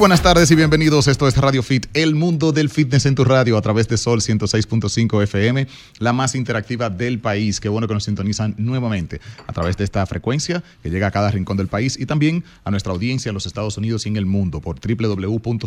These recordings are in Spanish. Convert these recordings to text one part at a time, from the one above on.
buenas tardes y bienvenidos. Esto es Radio Fit, el mundo del fitness en tu radio a través de Sol 106.5 FM, la más interactiva del país. Qué bueno que nos sintonizan nuevamente a través de esta frecuencia que llega a cada rincón del país y también a nuestra audiencia en los Estados Unidos y en el mundo por www.solfm.com.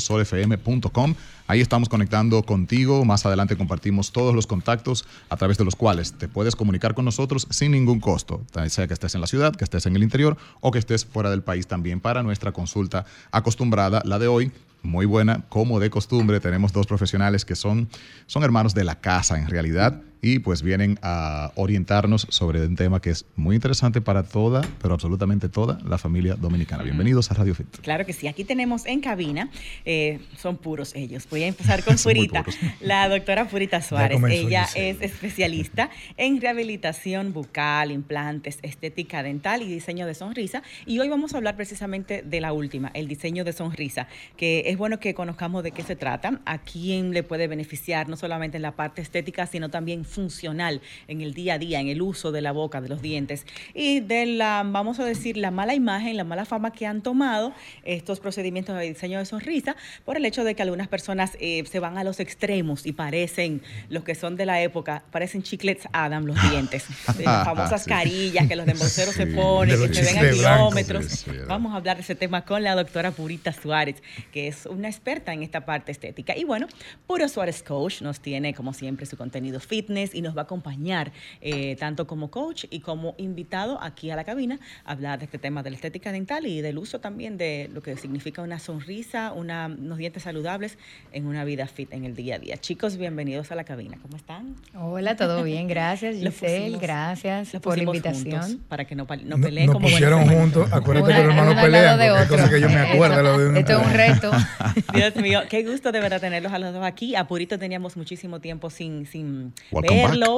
Ahí estamos conectando contigo. Más adelante compartimos todos los contactos a través de los cuales te puedes comunicar con nosotros sin ningún costo, sea que estés en la ciudad, que estés en el interior o que estés fuera del país también para nuestra consulta acostumbrada de hoy muy buena, como de costumbre. Tenemos dos profesionales que son, son hermanos de la casa en realidad y pues vienen a orientarnos sobre un tema que es muy interesante para toda, pero absolutamente toda la familia dominicana. Bienvenidos a Radio Fit. Claro que sí, aquí tenemos en cabina, eh, son puros ellos. Voy a empezar con Purita, la doctora Purita Suárez. Ella es especialista en rehabilitación bucal, implantes, estética dental y diseño de sonrisa. Y hoy vamos a hablar precisamente de la última, el diseño de sonrisa, que es bueno que conozcamos de qué se trata, a quién le puede beneficiar, no solamente en la parte estética, sino también funcional en el día a día, en el uso de la boca, de los dientes. Y de la, vamos a decir, la mala imagen, la mala fama que han tomado estos procedimientos de diseño de sonrisa por el hecho de que algunas personas eh, se van a los extremos y parecen los que son de la época, parecen chiclets Adam los dientes, las famosas carillas que los embolseros se ponen, que se ven a kilómetros. Vamos a hablar de ese tema con la doctora Purita Suárez, que es una experta en esta parte estética. Y bueno, Puro Suárez Coach nos tiene, como siempre, su contenido fitness y nos va a acompañar eh, tanto como coach y como invitado aquí a la cabina a hablar de este tema de la estética dental y del uso también de lo que significa una sonrisa, una, unos dientes saludables en una vida fit en el día a día. Chicos, bienvenidos a la cabina. ¿Cómo están? Hola, todo bien. Gracias, Giselle. gracias por la invitación. Para que no, no peleen no, como pusieron juntos. Acuérdate que los hermanos pelean. De cosa que yo me acuerdo. De Esto es un reto. Dios mío, qué gusto de verdad tenerlos a los dos aquí. A Purito teníamos muchísimo tiempo sin, sin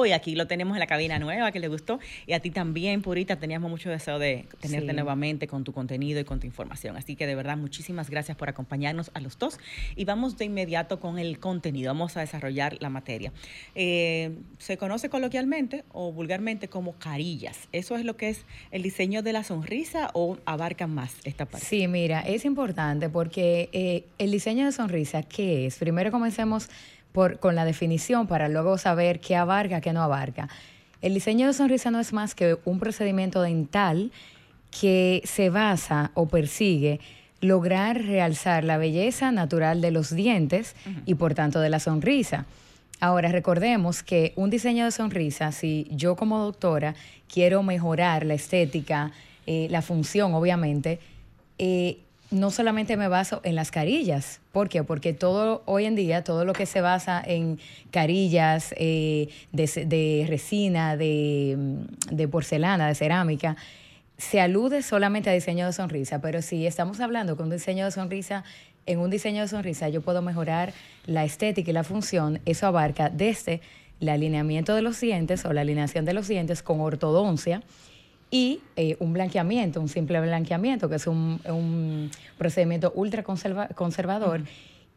y aquí lo tenemos en la cabina nueva que le gustó. Y a ti también, Purita, teníamos mucho deseo de tenerte nuevamente con tu contenido y con tu información. Así que de verdad, muchísimas gracias por acompañarnos a los dos. Y vamos de inmediato con el contenido. Vamos a desarrollar la materia. Eh, se conoce coloquialmente o vulgarmente como carillas. ¿Eso es lo que es el diseño de la sonrisa o abarca más esta parte? Sí, mira, es importante porque eh, el diseño de sonrisa, ¿qué es? Primero comencemos con la definición para luego saber qué abarca, qué no abarca. El diseño de sonrisa no es más que un procedimiento dental que se basa o persigue lograr realzar la belleza natural de los dientes y por tanto de la sonrisa. Ahora recordemos que un diseño de sonrisa, si yo como doctora quiero mejorar la estética, eh, la función obviamente, eh, no solamente me baso en las carillas. ¿Por qué? Porque todo hoy en día, todo lo que se basa en carillas eh, de, resina, de, porcelana, de cerámica, se alude solamente a diseño de sonrisa. Pero si estamos hablando con un diseño de sonrisa, en un diseño de sonrisa yo puedo mejorar la estética y la función. Eso abarca desde el alineamiento de los dientes o la alineación de los dientes con ortodoncia y eh, un blanqueamiento, un simple blanqueamiento, que es un, procedimiento ultra conservador.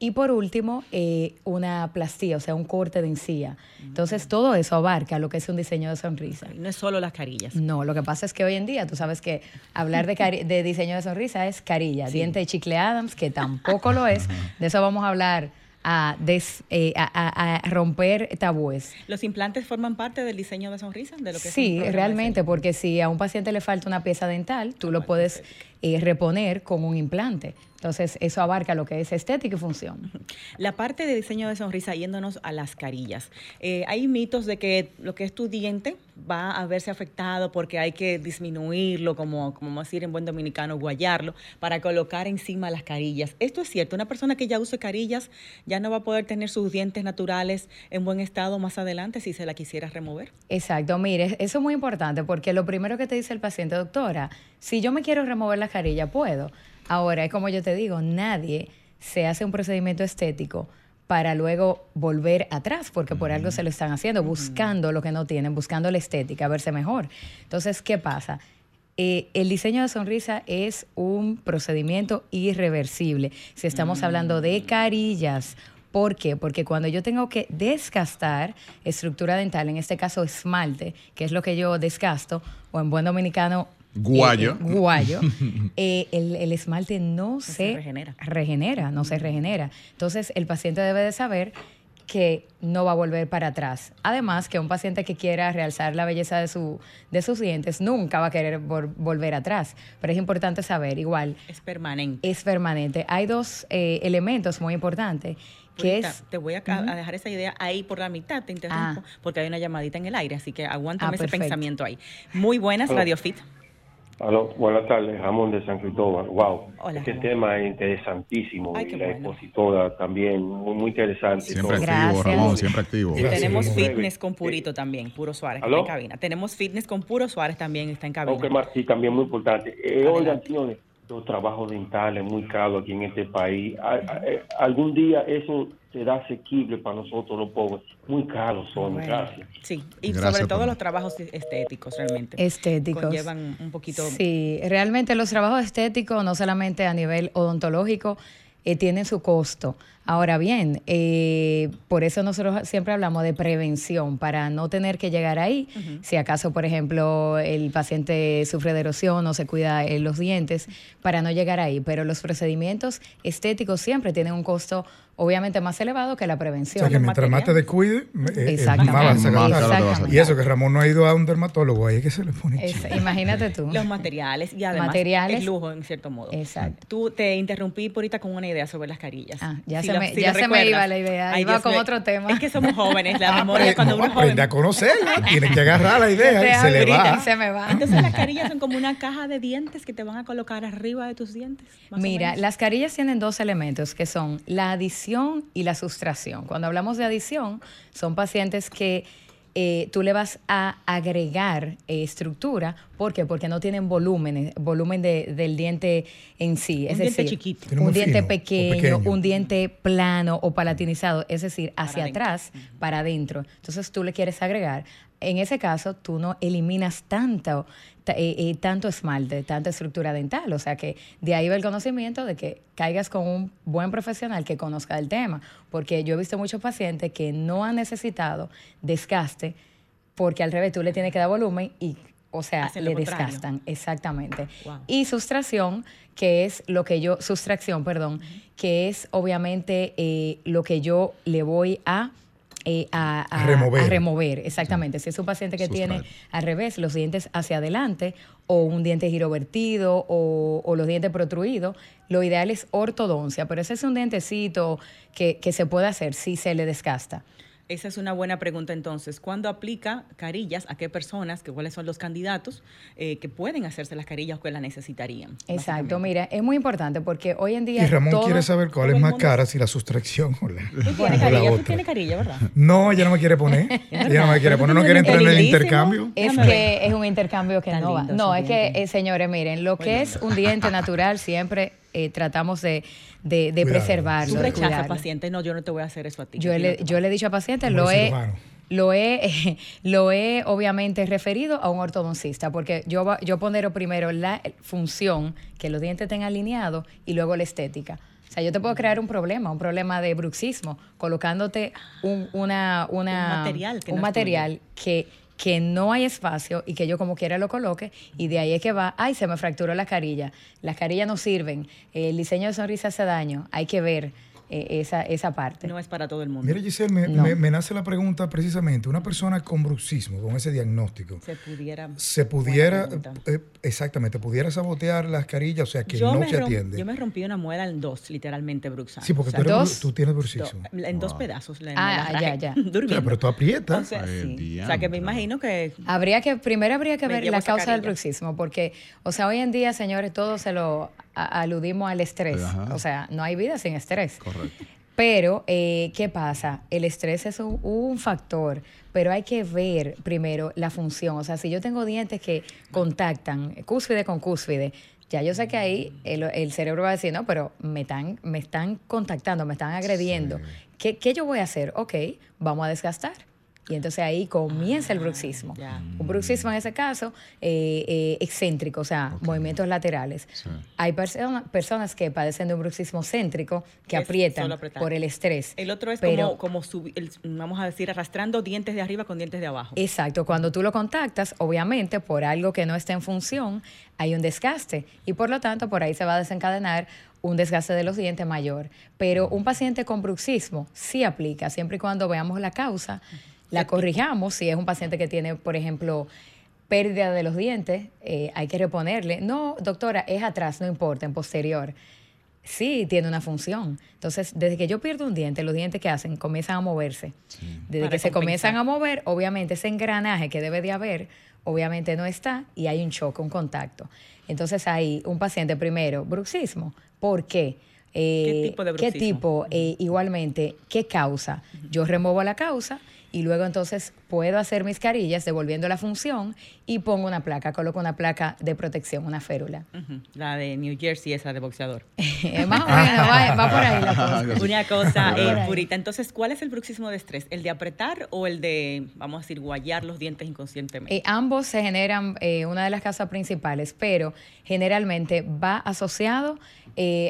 Y por último, eh, una plastía, o sea, un corte de encía. Entonces, todo eso abarca lo que es un diseño de sonrisa. No es solo las carillas. No, lo que pasa es que hoy en día, tú sabes que hablar de, de diseño de sonrisa es carilla, diente de chicle Adams, que tampoco lo es. De eso vamos a hablar eh, a, a, romper tabúes. ¿Los implantes forman parte del diseño de sonrisa? De lo que sí, realmente, porque si a un paciente le falta una pieza dental, tú lo puedes eh, reponer con un implante. Entonces, eso abarca lo que es estética y función. La parte de diseño de sonrisa, yéndonos a las carillas. Eh, hay mitos de que lo que es tu diente va a verse afectado porque hay que disminuirlo, como, como decir en buen dominicano, guayarlo, para colocar encima las carillas. Esto es cierto, una persona que ya use carillas ya no va a poder tener sus dientes naturales en buen estado más adelante si se la quisiera remover. Exacto, mire, eso es muy importante porque lo primero que te dice el paciente, doctora, si yo me quiero remover la carilla, puedo Ahora, es como yo te digo, nadie se hace un procedimiento estético para luego volver atrás, porque por algo se lo están haciendo, buscando lo que no tienen, buscando la estética, verse mejor. Entonces, ¿qué pasa? Eh, el diseño de sonrisa es un procedimiento irreversible. Si estamos hablando de mm. carillas, ¿Por qué? Porque cuando yo tengo que desgastar estructura dental, en este caso esmalte, que es lo que yo desgasto, o en buen dominicano Guayo. Eh, guayo. Eh, el, esmalte no, se, regenera. no se regenera. Entonces, el paciente debe de saber que no va a volver para atrás. Además, que un paciente que quiera realzar la belleza de, su, de sus dientes nunca va a querer volver atrás. Pero es importante saber, igual. Es permanente. Es permanente. Hay dos eh, elementos muy importantes. Que es, te voy a, dejar esa idea ahí por la mitad, te interrumpo, ah. porque hay una llamadita en el aire, así que aguántame ah, ese pensamiento ahí. Muy buenas, Radio Fit. Aló, buenas tardes, Ramón de San Cristóbal. Wow, este tema es interesantísimo y la expositora también, muy, interesante. Siempre activo, Ramón, siempre activo. tenemos fitness con Purito también, Puro Suárez, está en cabina. Tenemos fitness con Puro Suárez también, está en cabina. Ok, sí, también muy importante. Eh, oigan, señores, los trabajos dentales muy caros aquí en este país. Eh, algún día eso será asequible para nosotros los pobres. Muy caros son, gracias. Sí, y sobre todo los trabajos estéticos realmente. Estéticos. Llevan un poquito... Sí, realmente los trabajos estéticos, no solamente a nivel odontológico, eh, tienen su costo. Ahora bien, eh, por eso nosotros siempre hablamos de prevención, para no tener que llegar ahí. Si acaso, por ejemplo, el paciente sufre de erosión o se cuida los dientes, para no llegar ahí. Pero los procedimientos estéticos siempre tienen un costo obviamente más elevado que la prevención. O sea, que mientras más te descuide, eh, eh, más a Y eso que Ramón no ha ido a un dermatólogo, ahí es que se le pone Imagínate tú. Los materiales y además materiales, el lujo, en cierto modo. Exacto. Tú te interrumpí por ahorita con una idea sobre las carillas. Ah, ya, se, me, ya se me iba la idea, iba con otro tema. Es que somos jóvenes, la ah, memoria cuando uno es joven. a conocerla, tienes que agarrar la idea y se le va. Se me va. Entonces las carillas son como una caja de dientes que te van a colocar arriba de tus dientes. Mira, las carillas tienen dos elementos que son la adición y la sustracción. Cuando hablamos de adición, son pacientes que eh, tú le vas a agregar eh, estructura. ¿Por qué? Porque no tienen volumen, volumen del diente en sí. Es un diente chiquito. Un diente pequeño, un diente plano o palatinizado, es decir, hacia atrás, para adentro. Entonces tú le quieres agregar. En ese caso, tú no eliminas tanto, eh, tanto esmalte, tanta estructura dental. O sea que de ahí va el conocimiento de que caigas con un buen profesional que conozca el tema. Porque yo he visto muchos pacientes que no han necesitado desgaste porque al revés tú le tienes que dar volumen y o sea, le desgastan, exactamente. Y sustracción, que es lo que yo, sustracción, perdón, que es obviamente eh, lo que yo le voy a eh, a, remover. exactamente. Si es un paciente que tiene al revés los dientes hacia adelante o un diente girovertido o, o los dientes protruidos, lo ideal es ortodoncia, pero ese es un dientecito que, que se puede hacer si se le desgasta. Esa es una buena pregunta entonces. ¿Cuándo aplica carillas? ¿A qué personas? Que, ¿Cuáles son los candidatos eh, que pueden hacerse las carillas o que las necesitarían? Exacto, mira, es muy importante porque hoy en día... Y Ramón quiere saber cuál es más cara, si la sustracción o la, ¿Tú tienes carilla? ¿Tú tienes carilla, verdad? No, ella no me quiere poner. ella no me quiere poner, no quiere entrar en el intercambio. Es que es un intercambio que no va. No, es que, eh, señores, miren, lo que es un diente natural siempre eh, tratamos de, de, preservarlo. Tú rechazas pacientes, no, yo no te voy a hacer eso a ti. Yo, le, yo le he dicho a pacientes, lo he, lo he, lo he obviamente referido a un ortodoncista, porque yo, yo pondero primero la función, que los dientes estén alineados, y luego la estética. O sea, yo te puedo crear un problema, un problema de bruxismo, colocándote un, una, una, material, un material que que no hay espacio y que yo como quiera lo coloque y de ahí es que va, ay, se me fracturó la carilla, las carillas no sirven, el diseño de sonrisa hace daño, hay que ver eh, esa, esa parte. No es para todo el mundo. Mira, Giselle, me, nace la pregunta precisamente, una persona con bruxismo, con ese diagnóstico, se pudiera... Se pudiera, eh, exactamente, pudiera sabotear las carillas, o sea, que no se atiende. Yo me rompí una muela en dos, literalmente, bruxando. Sí, porque tú, tienes bruxismo. en dos pedazos. ah, ya, ya. pero tú aprietas. O sea, sí. o sea, que me imagino que... Habría que, primero habría que ver la causa del bruxismo, porque, o sea, hoy en día, señores, todo se lo aludimos al estrés. O sea, no hay vida sin estrés. Correcto. Pero, eh, ¿qué pasa? El estrés es un, factor, pero hay que ver primero la función. O sea, si yo tengo dientes que contactan cúspide con cúspide, ya yo sé que ahí el, cerebro va a decir, no, pero me están, me están contactando, me están agrediendo. ¿Qué, ¿Qué yo voy a hacer? Ok, vamos a desgastar. Y entonces ahí comienza el bruxismo. Un bruxismo en ese caso eh, eh, excéntrico, o sea, movimientos laterales. Hay personas que padecen de un bruxismo céntrico que aprietan por el estrés. El otro es como, como vamos a decir, arrastrando dientes de arriba con dientes de abajo. Exacto. Cuando tú lo contactas, obviamente, por algo que no está en función, hay un desgaste. Y por lo tanto, por ahí se va a desencadenar un desgaste de los dientes mayor. Pero un paciente con bruxismo sí aplica, siempre y cuando veamos la causa la corrijamos. Si es un paciente que tiene, por ejemplo, pérdida de los dientes, eh, hay que reponerle. No, doctora, es atrás, no importa, en posterior. Sí, tiene una función. Entonces, desde que yo pierdo un diente, los dientes que hacen comienzan a moverse. Desde que se comienzan a mover, obviamente ese engranaje que debe de haber, obviamente no está y hay un choque, un contacto. Entonces, ahí un paciente primero, bruxismo. ¿Por qué? ¿Qué tipo de bruxismo? ¿Qué tipo? Eh, igualmente, ¿qué causa? Yo remuevo la causa y luego entonces puedo hacer mis carillas devolviendo la función y pongo una placa, coloco una placa de protección, una férula. La de New Jersey, esa de boxeador. Más o menos, va, por ahí la cosa. Una cosa, eh, Purita, entonces, ¿cuál es el bruxismo de estrés? ¿El de apretar o el de, vamos a decir, guayar los dientes inconscientemente? Eh, ambos se generan, eh, una de las causas principales, pero generalmente va asociado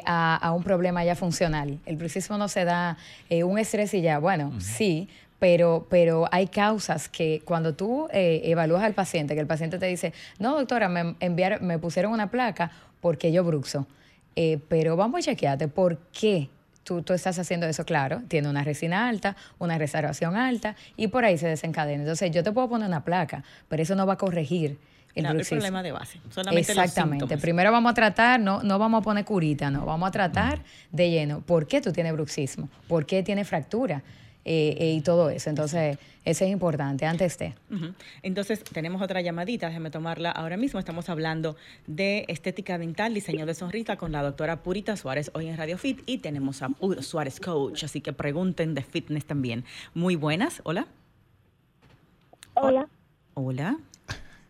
a, un problema ya funcional. El bruxismo no se da un estrés y ya, bueno, sí, pero, pero hay causas que cuando tú eh, evalúas al paciente, que el paciente te dice, no, doctora, me, enviaron, me pusieron una placa porque yo bruxo, eh, pero vamos a chequearte por qué tú, tú, estás haciendo eso, claro, tiene una resina alta, una reservación alta y por ahí se desencadena. Entonces yo te puedo poner una placa, pero eso no va a corregir. El, el problema de base. Solamente Exactamente. Primero vamos a tratar, no, no vamos a poner curita, no, vamos a tratar de lleno. ¿Por qué tú tienes bruxismo? ¿Por qué tienes fractura? Eh, eh, y todo eso. Entonces, eso es importante, antes de. Entonces, tenemos otra llamadita, déjeme tomarla ahora mismo. Estamos hablando de estética dental, diseño de sonrisa con la doctora Purita Suárez hoy en Radio Fit y tenemos a Puro Suárez Coach, así que pregunten de fitness también. Muy buenas, hola. Hola. Hola.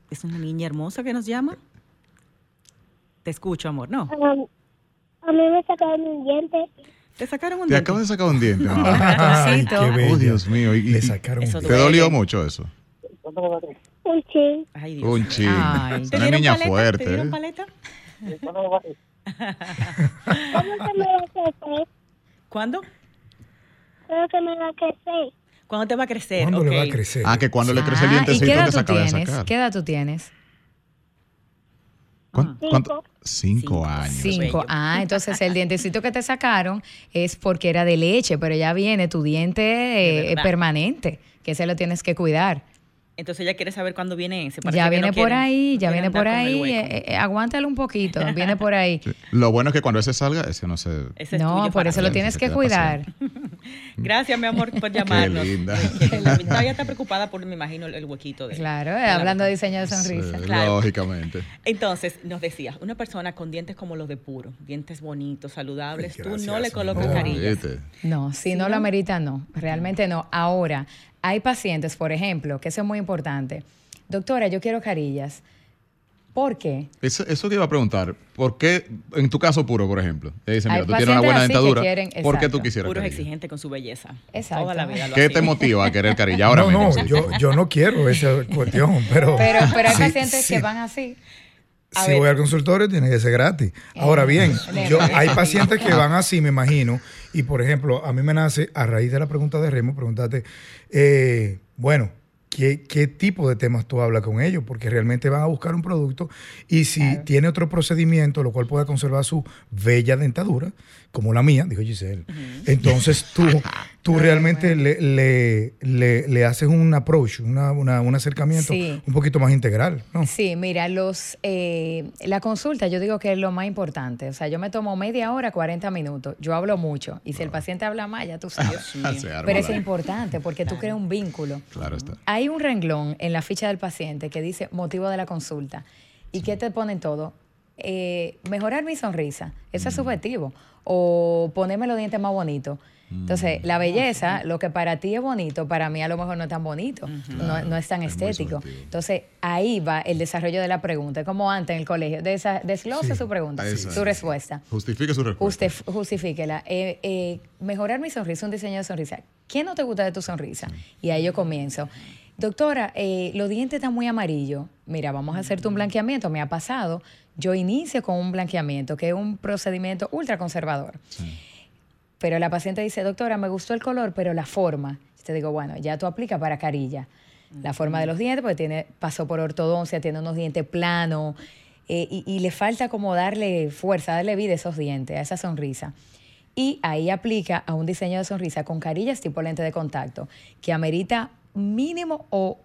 ¿Es una niña hermosa que nos llama? Te escucho, amor, ¿no? Um, a mí me sacaron un diente. Te sacaron un diente. Te acabo de sacar un diente. Ay, qué oh, Dios mío. Y, Le sacaron un diente. ¿Te dolió mucho eso? Un chin. Ay, Dios. Un chin. Una niña paleta? fuerte. ¿Te dieron ¿eh? paleta? ¿Cuándo se me va a crecer? ¿Cuándo? ¿Cuándo se me va a crecer? ¿Cuándo te va a crecer? ¿Cuándo okay. le va a crecer? Ah, que cuando le crece el Ah, ¿Y dientecito qué edad de sacar. ¿Qué edad tú tienes? ¿Cuánto? Cuánto? Cinco Cinco. años. Cinco. bello. Ah, entonces el dientecito que te sacaron es porque era de leche, pero ya viene tu diente eh, permanente, que ese lo tienes que cuidar. Entonces ella quiere saber cuándo viene ese. Parece Ya que viene no por ahí, no ya viene por ahí, eh, eh, aguántalo un poquito, viene por ahí. Sí. Lo bueno es que cuando ese salga, ese no se... Ese es No, por eso lo tienes que cuidar. Gracias, mi amor, por llamarnos. linda. No, ella está preocupada por, me imagino, el, huequito de Claro, eh, la hablando de diseño de sonrisa. Sí, Claro. Lógicamente. Entonces, nos decías, una persona con dientes como los de puro, dientes bonitos, saludables, Ay, tú no le colocas amor. carillas. No, si no lo amerita, no. Realmente no. Ahora, hay pacientes, por ejemplo, que eso es muy importante. Doctora, yo quiero carillas. ¿Por qué? Eso, eso te iba a preguntar. ¿Por qué, en tu caso puro, por ejemplo, te dicen, Hay mira, tú tienes una buena dentadura, quieren- ¿por qué tú quisieras Puro es exigente con su belleza. Exacto. Toda la vida lo ¿Qué te motiva a querer carilla ahora no, mismo? no, yo, yo no quiero esa cuestión, pero... Pero, pero hay sí, pacientes sí. que van así. A Si ver. voy al consultorio tiene que ser gratis. Ahora bien, Eh, yo, eh, hay pacientes que van así, me imagino, y por ejemplo, a mí me nace, a raíz de la pregunta de Remo, preguntarte, eh, bueno, ¿qué, ¿qué tipo de temas tú hablas con ellos? Porque realmente van a buscar un producto y si tiene otro procedimiento, lo cual pueda conservar su bella dentadura, como la mía, dijo Giselle, Entonces tú, tú realmente le, le, le, le haces un approach, una, una- un acercamiento Sí. un poquito más integral, ¿no? Sí, mira, los eh, la consulta yo digo que es lo más importante. O sea, yo me tomo media hora, 40 minutos. Yo hablo mucho. Y si el paciente habla más, ya tú sabes. Arma Pero eso es importante porque tú creas un vínculo. Claro está. Hay un renglón en la ficha del paciente que dice motivo de la consulta. ¿Y qué te ponen todo? Eh, mejorar mi sonrisa. Eso Mm. es subjetivo. O ponerme los dientes más bonitos. Mm. Entonces, la belleza, lo que para ti es bonito, para mí a lo mejor no es tan bonito, no, no es tan Es estético. Entonces, ahí va el desarrollo de la pregunta, como antes en el colegio. Desa- desglose Sí. su pregunta, su respuesta. Justifique su respuesta. Usted justifíquela. Eh, eh, mejorar mi sonrisa, un diseño de sonrisa. ¿Qué no te gusta de tu sonrisa? Y ahí yo comienzo. Doctora, eh, los dientes están muy amarillos. Mira, vamos a hacerte un blanqueamiento. Me ha pasado. Yo inicio con un blanqueamiento, que es un procedimiento ultra conservador. Pero la paciente dice, doctora, me gustó el color, pero la forma. Yo te digo, bueno, ya tú aplicas para carilla. La forma de los dientes, porque tiene, pasó por ortodoncia, tiene unos dientes planos, eh, y, y le falta como darle fuerza, darle vida a esos dientes, a esa sonrisa. Y ahí aplica a un diseño de sonrisa con carillas tipo lente de contacto, que amerita mínimo o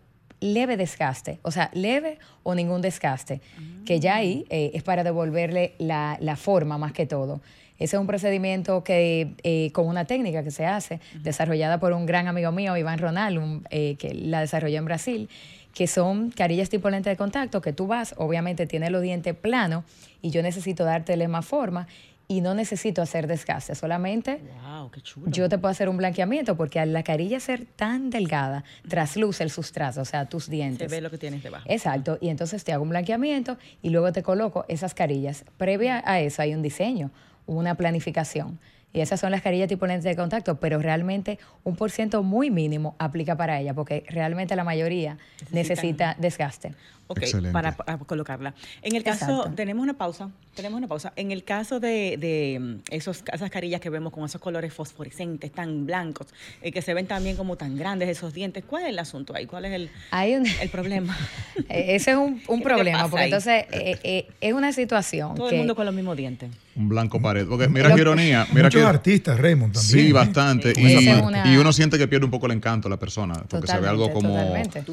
leve desgaste, o sea, leve o ningún desgaste, que ya ahí eh, es para devolverle la, la forma más que todo. Ese es un procedimiento que eh, con una técnica que se hace, desarrollada por un gran amigo mío, Iván Ronald, un, eh, que la desarrolló en Brasil, que son carillas tipo lente de contacto, que tú vas, obviamente tiene los dientes planos y yo necesito dártele más forma y no necesito hacer desgaste, solamente Wow, qué chulo. yo te puedo hacer un blanqueamiento porque al la carilla ser tan delgada, trasluce el sustrato, o sea, tus Se dientes. ve lo que tienes debajo. Exacto, y entonces te hago un blanqueamiento y luego te coloco esas carillas. Previa a eso hay un diseño, una planificación. Y esas son las carillas tipo lentes de contacto, pero realmente un por ciento muy mínimo aplica para ella, porque realmente la mayoría necesita desgaste. Ok, Excelente. para, para colocarla. En el caso, Exacto. tenemos una pausa, tenemos una pausa. En el caso de, de, mm, esos, esas carillas que vemos con esos colores fosforescentes, tan blancos, eh, que se ven también como tan grandes esos dientes, ¿cuál es el asunto ahí? ¿Cuál es el, Hay un, el problema? Eh, Ese es un, un ¿Qué te problema, porque ahí? entonces eh, eh, es una situación Todo que... el mundo con los mismos dientes. Un blanco pared. Porque mira qué ironía. Mira Muchos que, artistas, Raymond, también. Sí, bastante. Sí. Y, una- y uno siente que pierde un poco el encanto la persona, porque se ve algo como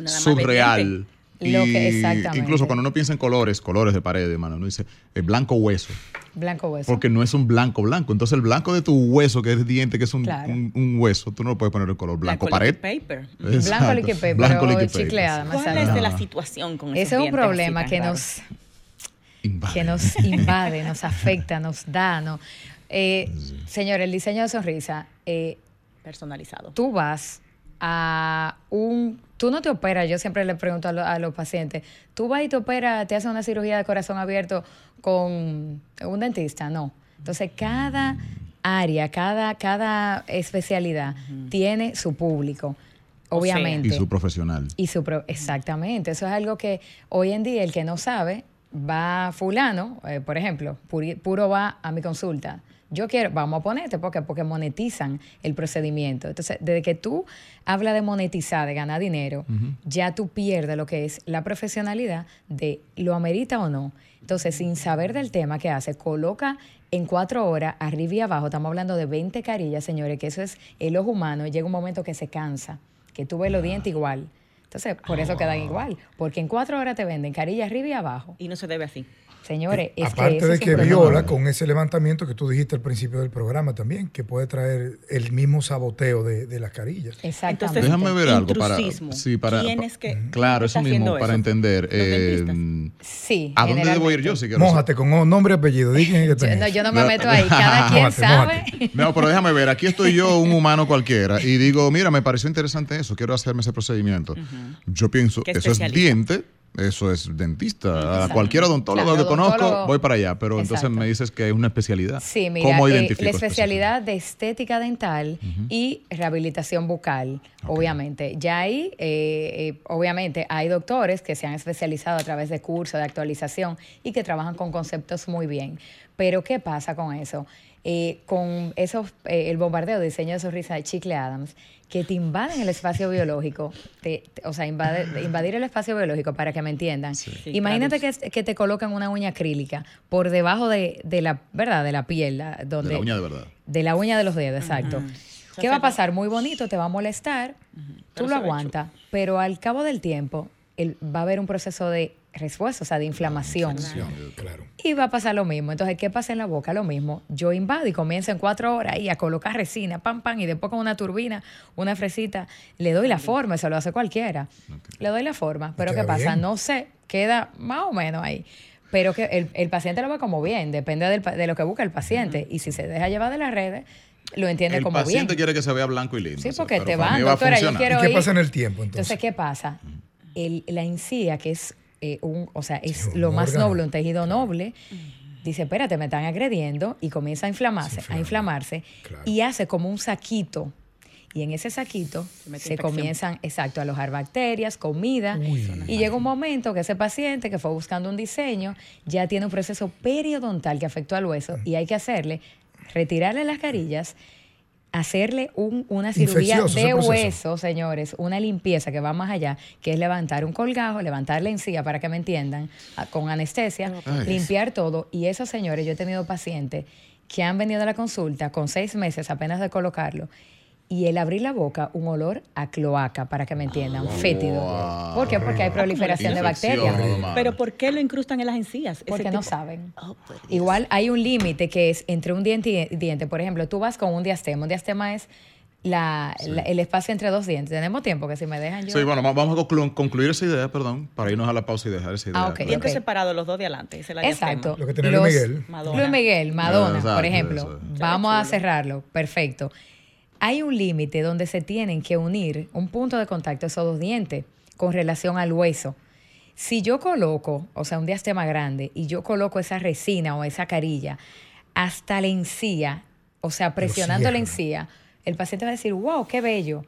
surreal. dientes. Lo que- Y exactamente. Incluso cuando uno piensa en colores, colores de pared, hermano, uno dice el blanco hueso, Blanco hueso. porque no es un blanco blanco. Entonces el blanco de tu hueso, que es diente, que es un, Claro. un- un hueso, tú no lo puedes poner en color blanco pared. liquid paper. Blanco liquid paper, Blanco liquid paper. chicleada, más ¿Cuál salada. es de la situación con esos Ese es un problema que nos, Invade. que nos invade, nos afecta, nos da. No. Eh, señor, el diseño de sonrisa, eh, Personalizado. tú vas a un... Tú no te operas, yo siempre le pregunto a, lo- a los pacientes, tú vas y te operas, te haces una cirugía de corazón abierto con un dentista, no. Entonces, cada área, cada, cada especialidad tiene su público, O sea, obviamente. Y su profesional. Y su pro- exactamente, eso es algo que hoy en día el que no sabe va fulano, eh, por ejemplo, puro va a mi consulta. Yo quiero, vamos a ponerte, porque porque monetizan el procedimiento. Entonces, desde que tú hablas de monetizar, de ganar dinero, ya tú pierdes lo que es la profesionalidad de lo amerita o no. Entonces, sin saber del tema que hace, coloca en cuatro horas, arriba y abajo, estamos hablando de 20 carillas, señores, que eso es el ojo humano, y llega un momento que se cansa, que tú ves los dientes igual. Entonces, por eso quedan igual, porque en cuatro horas te venden carillas arriba y abajo. Y no se debe así. Señores, es Aparte que de que viola con ese levantamiento que tú dijiste al principio del programa también, que puede traer el mismo saboteo de, de las carillas. Exactamente. Entonces, Déjame ver algo para, sí, para, ¿Quién es que- claro, eso mismo para eso? entender. ¿Los eh, sí. ¿A dónde debo ir yo si Mójate con nombre y apellido. Que Yo, no, yo no me meto ahí, cada quien Mójate, sabe. No, pero déjame ver, aquí estoy yo, un humano cualquiera, y digo, mira, me pareció interesante eso, quiero hacerme ese procedimiento. Yo pienso, ¿Qué eso es diente, eso es dentista. A cualquier odontólogo Claro, que conozco, voy para allá, pero entonces me dices que es una especialidad. Sí, mira, ¿Cómo eh, identifico la especialidad de estética dental y rehabilitación bucal, obviamente. Ya ahí, eh, eh, obviamente, hay doctores que se han especializado a través de cursos de actualización y que trabajan con conceptos muy bien. Pero ¿qué pasa con eso? Eh, con esos, eh, el bombardeo de diseño de sonrisa de Chicle Adams, que te invaden el espacio biológico, te, te- o sea, invade- invadir el espacio biológico para que me entiendan. Imagínate que, que te colocan una uña acrílica por debajo de, de la, ¿verdad? De la piel, la- donde, De la uña de verdad. de la uña de los dedos, exacto. ¿Qué va a pasar? Muy bonito, te va a molestar, tú Pero lo aguantas, pero al cabo del tiempo el- va a haber un proceso de respuesta, o sea, de inflamación. Claro. Y va a pasar lo mismo. Entonces, ¿qué pasa en la boca? Lo mismo. Yo invado y comienzo en cuatro horas ahí a colocar resina, pam, pam, y después con una turbina, una fresita, le doy la forma, eso lo hace cualquiera. Le doy la forma. Pero ¿qué pasa? bien. No sé, queda más o menos ahí. Pero que el, el paciente lo ve como bien, depende del de lo que busca el paciente. Y si se deja llevar de las redes, lo entiende El como bien. paciente quiere que se vea blanco y lindo. Sí, o sea, porque te van, va a doctora, yo funcionar. quiero ¿Y qué ir. pasa en el tiempo entonces? Entonces, ¿qué pasa? El- la encía, que es eh, un, o sea, es lo más órgano. noble, un tejido noble, dice, espérate, me están agrediendo y comienza a inflamarse, Se inflama. a inflamarse Claro. y hace como un saquito. Y en ese saquito se comienzan, exacto, a alojar bacterias, comida. Uy. Y llega un momento que ese paciente que fue buscando un diseño ya tiene un proceso periodontal que afectó al hueso y hay que hacerle, retirarle las carillas, hacerle un- una cirugía de hueso, señores, una limpieza que va más allá, que es levantar un colgajo, levantar la encía para que me entiendan, a- con anestesia, Ay. limpiar todo. Y esos señores, yo he tenido pacientes que han venido a la consulta con seis meses apenas de colocarlo. Y el abrir la boca, un olor a cloaca, para que me entiendan, fétido. Wow. ¿Por qué? Porque hay proliferación de bacterias. Pero ¿por qué lo incrustan en las encías? Porque no saben. Oh. Igual hay un límite que es entre un diente y diente. Por ejemplo, tú vas con un diastema. Un diastema es la, la- el espacio entre dos dientes. Tenemos tiempo que si me dejan yo. Sí, bueno, va- vamos a conclu- concluir esa idea, perdón, para irnos a la pausa y dejar esa idea. Ah, ok. clara. Dientes separados, los dos de adelante. ese es la Exacto. diastema. Lo que tenía Luis Miguel. Madonna. Luis Miguel, Madonna, Exacto, por ejemplo. eso. Vamos a cerrarlo. Perfecto. Hay un límite donde se tienen que unir un punto de contacto esos dos dientes con relación al hueso. Si yo coloco, o sea, un diastema grande, y yo coloco esa resina o esa carilla hasta la encía, o sea, presionando la encía, el paciente va a decir, wow, qué bello.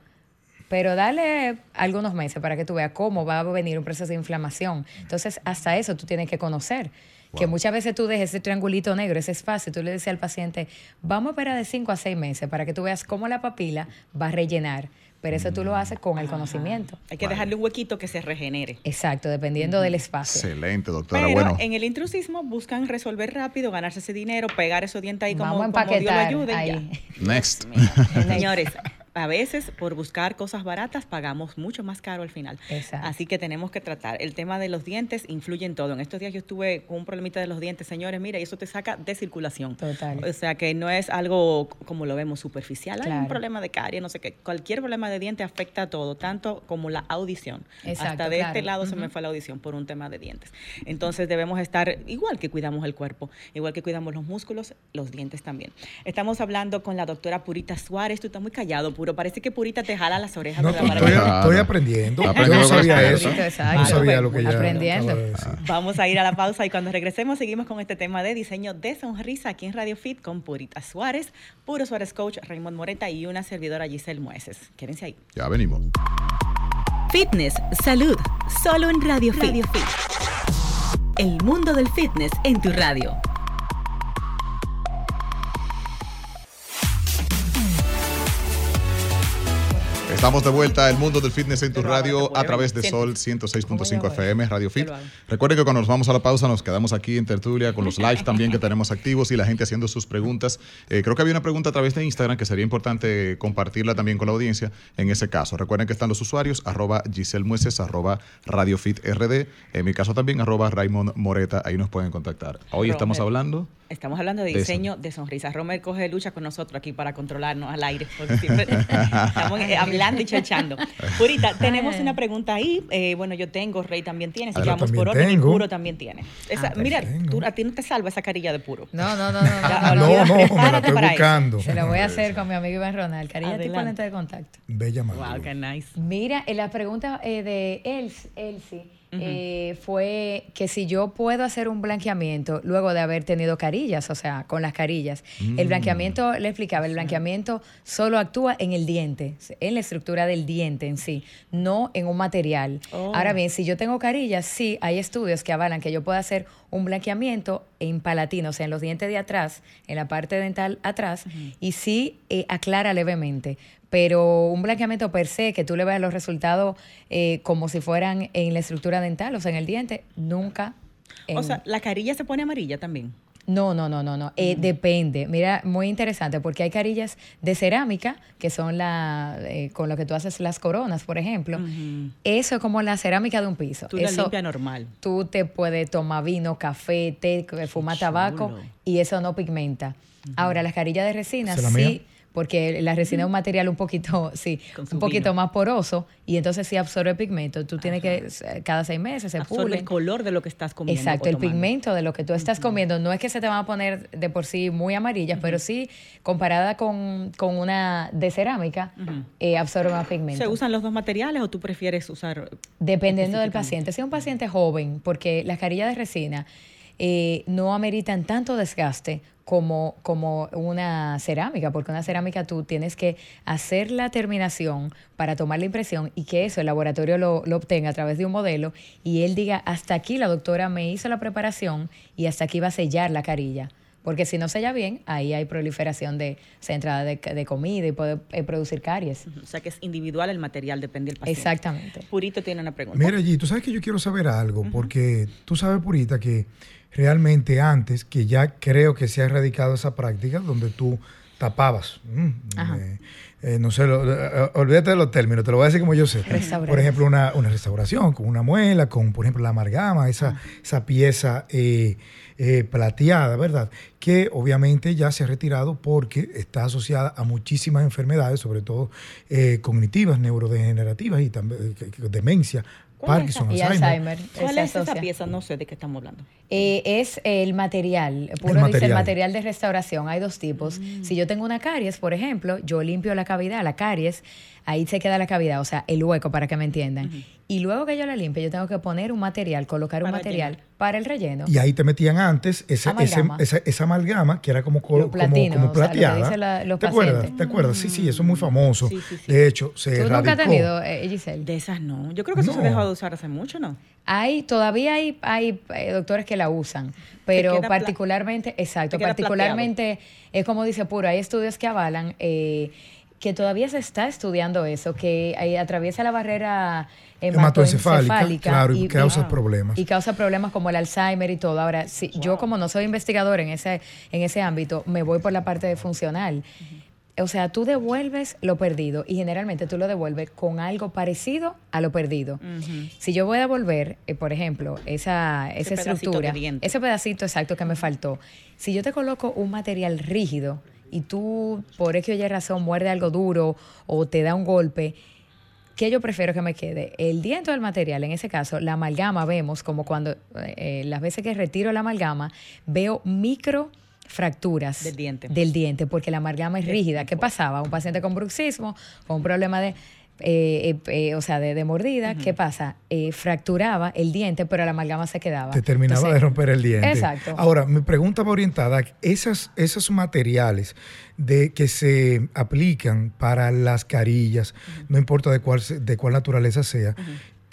Pero dale algunos meses para que tú veas cómo va a venir un proceso de inflamación. Entonces, hasta eso tú tienes que conocer. Que muchas veces tú dejes ese triangulito negro, ese espacio, tú le dices al paciente, vamos a esperar de 5 a 6 meses para que tú veas cómo la papila va a rellenar. Pero eso tú lo haces con el conocimiento. Hay que dejarle un huequito que se regenere. Exacto, dependiendo del espacio. Excelente, doctora. Pero bueno, en el intrusismo buscan resolver rápido, ganarse ese dinero, pegar esos dientes ahí como, Vamos a como Dios lo empaquetar ayude. ahí. ya. next. Señores, a veces por buscar cosas baratas pagamos mucho más caro al final. Exacto. Así que tenemos que tratar. El tema de los dientes influye en todo. En estos días yo estuve con un problemita de los dientes, señores, mira, y eso te saca de circulación. Total. O sea que no es algo como lo vemos superficial. Hay un problema de caries, no sé qué. Cualquier problema de diente afecta a todo, tanto como la audición. Exacto, Hasta de este lado se me fue la audición por un tema de dientes. Entonces debemos estar igual que cuidamos el cuerpo, igual que cuidamos los músculos, los dientes también. Estamos hablando con la doctora Purita Suárez. Tú estás muy callado, Puro. Parece que Purita te jala las orejas. No, estoy, que- estoy- aprendiendo. Yo no sabía eso. Exacto. No sabía lo que ella Aprendiendo. decir. Vamos a ir a la pausa y cuando regresemos seguimos con este tema de diseño de sonrisa aquí en Radio Fit con Purita Suárez, Puro Suárez Coach, Raymond Moreta y una servidora Giselle Mueces. Quédense ahí. Ya venimos. Fitness, salud, solo en Radio, Fit. El mundo del fitness en tu radio. Estamos de vuelta al mundo del fitness en tu radio a través de. Sol Siento. 106.5 FM, Radio Fit. Recuerden que cuando nos vamos a la pausa nos quedamos aquí en tertulia con los lives también que tenemos activos y la gente haciendo sus preguntas. Eh, creo que había una pregunta a través de Instagram que sería importante compartirla también con la audiencia en ese caso. Recuerden que están los usuarios arroba Giselle Mueces, arroba Radio Fit RD, en mi caso también arroba Raymond Moreta, ahí nos pueden contactar. Hoy estamos hablando Estamos hablando de De diseño de sonrisas. Romer coge lucha con nosotros aquí para controlarnos al aire. porque siempre estamos eh, hablando y chachando. Purita, tenemos una pregunta ahí. Eh, bueno, yo tengo, Rey también tiene. Si Ah, yo vamos por orden, y. Puro también tiene. Esa, Ah, mira, tú- a ti no te salva esa carilla de Puro. No, no, no, no. Ya, no, No, me la estoy buscando. Se lo voy a hacer con mi amigo Iván Ronald. Cariño, tipo lente de contacto. Bella Wow, madre. qué nice. Mira, eh, la pregunta eh, de Eh, fue que si yo puedo hacer un blanqueamiento luego de haber tenido carillas, o sea, con las carillas. El blanqueamiento, le explicaba, el blanqueamiento solo actúa en el diente, en la estructura del diente en sí, no en un material. Oh. Ahora bien, si yo tengo carillas, sí, hay estudios que avalan que yo puedo hacer un blanqueamiento en palatino, o sea, en los dientes de atrás, en la parte dental atrás, y sí eh, aclara levemente. Pero un blanqueamiento per se, que tú le veas los resultados eh, como si fueran en la estructura dental, o sea, en el diente, nunca. O sea, la carilla se pone amarilla también. No, no, no, no, no. Eh, depende. Mira, muy interesante porque hay carillas de cerámica que son la eh, con lo que tú haces las coronas, por ejemplo. Eso es como la cerámica de un piso. Tú eso, la limpia normal. Tú te puedes tomar vino, café, té, fumar tabaco y eso no pigmenta. Ahora, las carillas de resina sí porque la resina es un material un poquito, sí, un poquito más poroso y entonces sí absorbe pigmento. Tú tienes que, cada seis meses se absorbe el color de lo que estás comiendo. Exacto, el pigmento de lo que tú estás comiendo. No es que se te van a poner de por sí muy amarillas, pero sí, comparada con, una de cerámica, eh, absorbe más pigmento. ¿Se usan los dos materiales o tú prefieres usar? Dependiendo del paciente. Si es un paciente joven, porque las carillas de resina eh, no ameritan tanto desgaste como, como una cerámica, porque una cerámica tú tienes que hacer la terminación para tomar la impresión y que eso el laboratorio lo, lo, obtenga a través de un modelo y él diga, hasta aquí la doctora me hizo la preparación y hasta aquí va a sellar la carilla. Porque si no sella bien, ahí hay proliferación de entrada de, comida y puede eh, producir caries. O sea que es individual el material, depende del paciente. Exactamente. Purito tiene una pregunta. Mira, G, tú sabes que yo quiero saber algo, porque tú sabes, Purita, que realmente antes, que ya creo que se ha erradicado esa práctica donde tú tapabas. Mm, eh, eh, no sé, eh, olvídate de los términos, te lo voy a decir como yo sé. Por ejemplo, una, restauración con una muela, con, por ejemplo, la amalgama, esa, ah. esa pieza plateada, ¿verdad? Que obviamente ya se ha retirado porque está asociada a muchísimas enfermedades, sobre todo cognitivas, neurodegenerativas y también demencia, Parkinson, y Alzheimer. ¿Cuál es esa pieza? No sé de qué estamos hablando. Eh, es el material, puro el dice el material de restauración. Hay dos tipos. Mm. Si yo tengo una caries, por ejemplo, yo limpio la cavidad, la caries, ahí se queda la cavidad, o sea, el hueco para que me entiendan. Y luego que yo la limpie, yo tengo que poner un material, colocar un material para el relleno. Y ahí te metían antes ese, amalgama. Ese, esa, amalgama que era como, como, como plateada. ¿Te acuerdas? ¿Te acuerdas? Sí, sí, eso es muy famoso. de hecho, se ¿Tú nunca has tenido, eh, Giselle? De esas no. Yo creo que eso se ha dejado de usar hace mucho, ¿no? Hay, todavía hay, hay eh, doctores que la usan, pero particularmente, exacto, particularmente, es como dice Puro, hay estudios que avalan eh, que todavía se está estudiando eso, que atraviesa la barrera hematoencefálica, claro, y, causa problemas. Y causa problemas como el Alzheimer y todo. Ahora, si, yo como no soy investigador en ese, en ese ámbito, me voy por la parte de funcional. O sea, tú devuelves lo perdido y generalmente tú lo devuelves con algo parecido a lo perdido. Si yo voy a devolver, eh, por ejemplo, esa, esa estructura, ese pedacito exacto que me faltó, si yo te coloco un material rígido, y tú por X o Y razón muerde algo duro o te da un golpe, ¿qué yo prefiero que me quede? El diente del material, en ese caso, la amalgama vemos como cuando eh, las veces que retiro la amalgama, veo micro fracturas del diente. del diente, porque la amalgama es rígida. ¿Qué pasaba? Un paciente con bruxismo, con un problema de eh, eh, eh, o sea, de, mordida, ¿qué pasa? fracturaba el diente, pero la amalgama se quedaba. Te terminaba de romper el diente. Exacto. Ahora, mi pregunta va orientada, esas, esos materiales de, que se aplican para las carillas, no importa de cuál, de cuál naturaleza sea,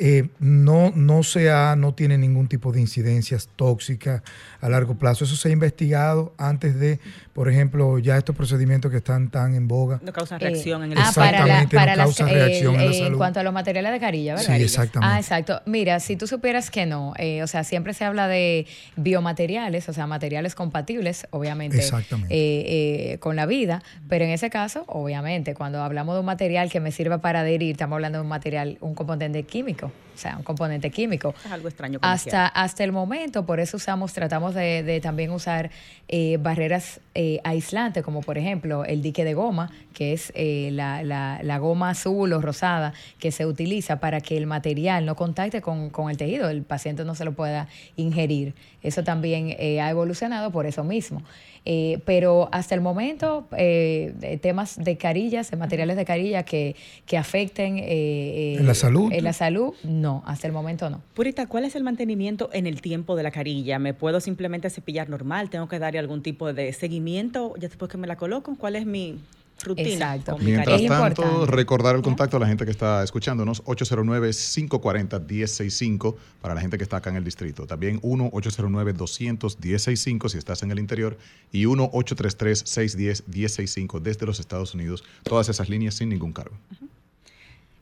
eh, no, no, sea, no tiene ningún tipo de incidencias tóxicas a largo plazo. Eso se ha investigado antes de, por ejemplo, ya estos procedimientos que están tan en boga. No causan reacción en el ah, Exactamente, para no causan reacción en la salud. En cuanto a los materiales de carilla, ¿verdad? Sí, exactamente. Ah, exacto. Mira, si tú supieras que no, eh, o sea, siempre se habla de biomateriales, o sea, materiales compatibles, obviamente, eh, con la vida, pero en ese caso, obviamente, cuando hablamos de un material que me sirva para adherir, estamos hablando de un material, un componente químico o sea, un componente químico. Es algo extraño. Hasta, hasta el momento, por eso usamos, tratamos de, también usar eh, barreras eh, aislantes, como por ejemplo el dique de goma, que es eh, la, la, goma azul o rosada que se utiliza para que el material no contacte con, con el tejido, el paciente no se lo pueda ingerir. Eso también ha evolucionado por eso mismo. Eh, pero hasta el momento, eh, temas de carillas, de materiales de carilla que, que afecten... Eh, ¿En la salud? En la salud, no, hasta el momento no. Purita, ¿cuál es el mantenimiento en el tiempo de la carilla? ¿Me puedo simplemente cepillar normal? ¿Tengo que darle algún tipo de seguimiento ya después que me la coloco? ¿Cuál es mi, rutina. Exacto. Mientras tanto, importante. recordar el contacto a la gente que está escuchándonos, 809-540-1065 para la gente que está acá en el distrito. También 1-809-200-1065 si estás en el interior y 1-833-610-1065 desde los Estados Unidos. Todas esas líneas sin ningún cargo.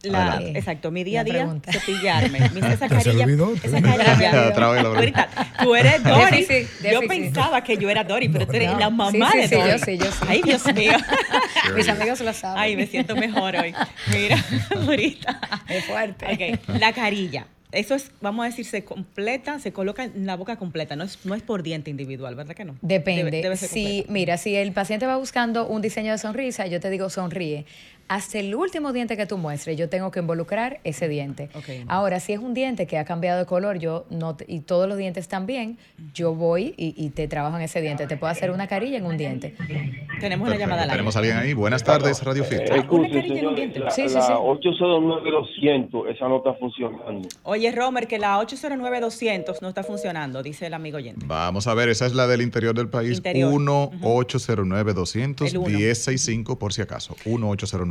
La- Adelante. exacto, mi día a día, pregunta. cepillarme. Esa carilla. olvidó, Esa carilla. Otra vez. Ahorita, tú eres Dory. Yo pensaba que yo era Dory, pero tú eres no. la mamá Sí, sí, de sí, Dory. yo sí, yo sí. Ay, Dios mío. Mis amigos lo saben. Ay, me siento mejor hoy. Mira, ahorita. Es fuerte. Ok, la carilla. Eso es, vamos a decir, se completa, se coloca en la boca completa, no es, no es por diente individual, ¿verdad que no? Depende. Debe- debe ser si, mira, si el paciente va buscando un diseño de sonrisa, yo te digo sonríe. Hasta el último diente que tú muestres, yo tengo que involucrar ese diente. Ahora, si es un diente que ha cambiado de color, yo no te- y todos los dientes están bien, yo voy y, y te trabajo en ese diente. Te puedo hacer una carilla en un diente. Tenemos una llamada al aire. Tenemos a alguien ahí. Buenas tardes, Radio Fit. Eh, una carilla en un diente. la, Sí, sí, la sí. 809-200, esa no está funcionando. Oye, Romer, que la 809-200 no está funcionando, dice el amigo oyente. Vamos a ver, esa es la del interior del país. Interior. 1-809-200-1065 por si acaso.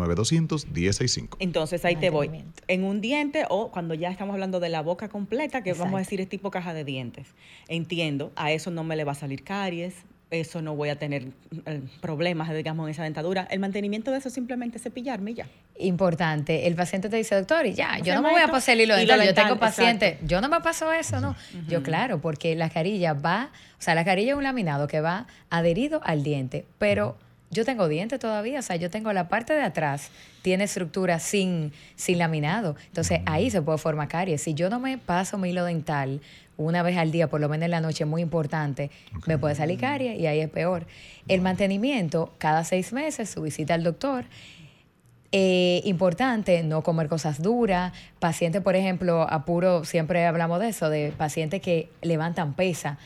1-809-200-1065. Entonces ahí te voy. En un diente o cuando ya estamos hablando de la boca completa, que vamos a decir es tipo caja de dientes. Entiendo, a eso no me le va a salir caries, eso no voy a tener eh, problemas, digamos, en esa dentadura. El mantenimiento de eso es simplemente cepillarme y ya. Importante. El paciente te dice, doctor, y ya, yo no me voy a pasar el hilo dental. Yo tengo pacientes, exacto. yo no me paso eso, ¿no? Yo, claro, porque la carilla va, o sea, la carilla es un laminado que va adherido al diente, pero yo tengo diente todavía, o sea, yo tengo la parte de atrás, tiene estructura sin, sin laminado. Entonces, ahí se puede formar caries. Si yo no me paso mi hilo dental una vez al día, por lo menos en la noche, muy importante, me puede salir caries y ahí es peor. El mantenimiento, cada seis meses, su visita al doctor. Eh, importante no comer cosas duras. Pacientes, por ejemplo, apuro, siempre hablamos de eso, de pacientes que levantan pesa,